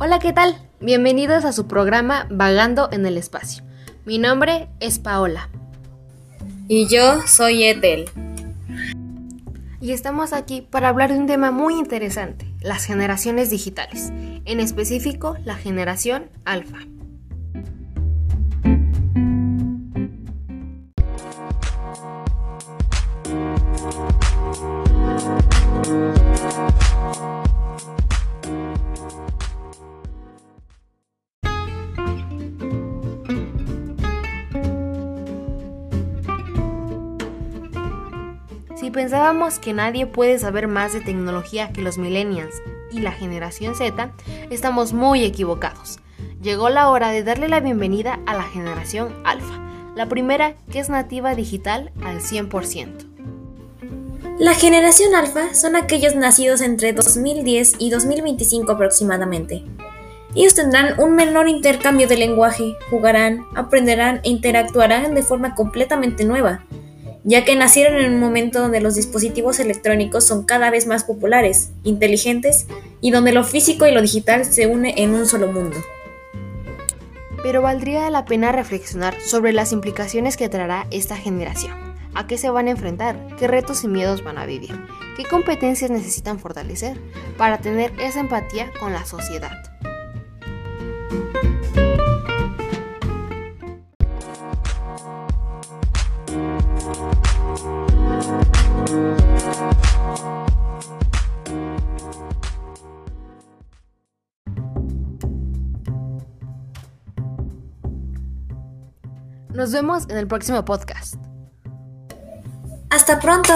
Hola, ¿qué tal? Bienvenidos a su programa Vagando en el Espacio. Mi nombre es Paola. Y yo soy Ethel. Y estamos aquí para hablar de un tema muy interesante, las generaciones digitales, en específico la generación alfa. Si pensábamos que nadie puede saber más de tecnología que los millennials y la generación Z, estamos muy equivocados. Llegó la hora de darle la bienvenida a la generación alfa, la primera que es nativa digital al 100%. La generación alfa son aquellos nacidos entre 2010 y 2025 aproximadamente. Ellos tendrán un menor intercambio de lenguaje, jugarán, aprenderán e interactuarán de forma completamente nueva, ya que nacieron en un momento donde los dispositivos electrónicos son cada vez más populares, inteligentes y donde lo físico y lo digital se unen en un solo mundo. Pero valdría la pena reflexionar sobre las implicaciones que traerá esta generación. ¿A qué se van a enfrentar? ¿Qué retos y miedos van a vivir? ¿Qué competencias necesitan fortalecer para tener esa empatía con la sociedad? Nos vemos en el próximo podcast. Hasta pronto.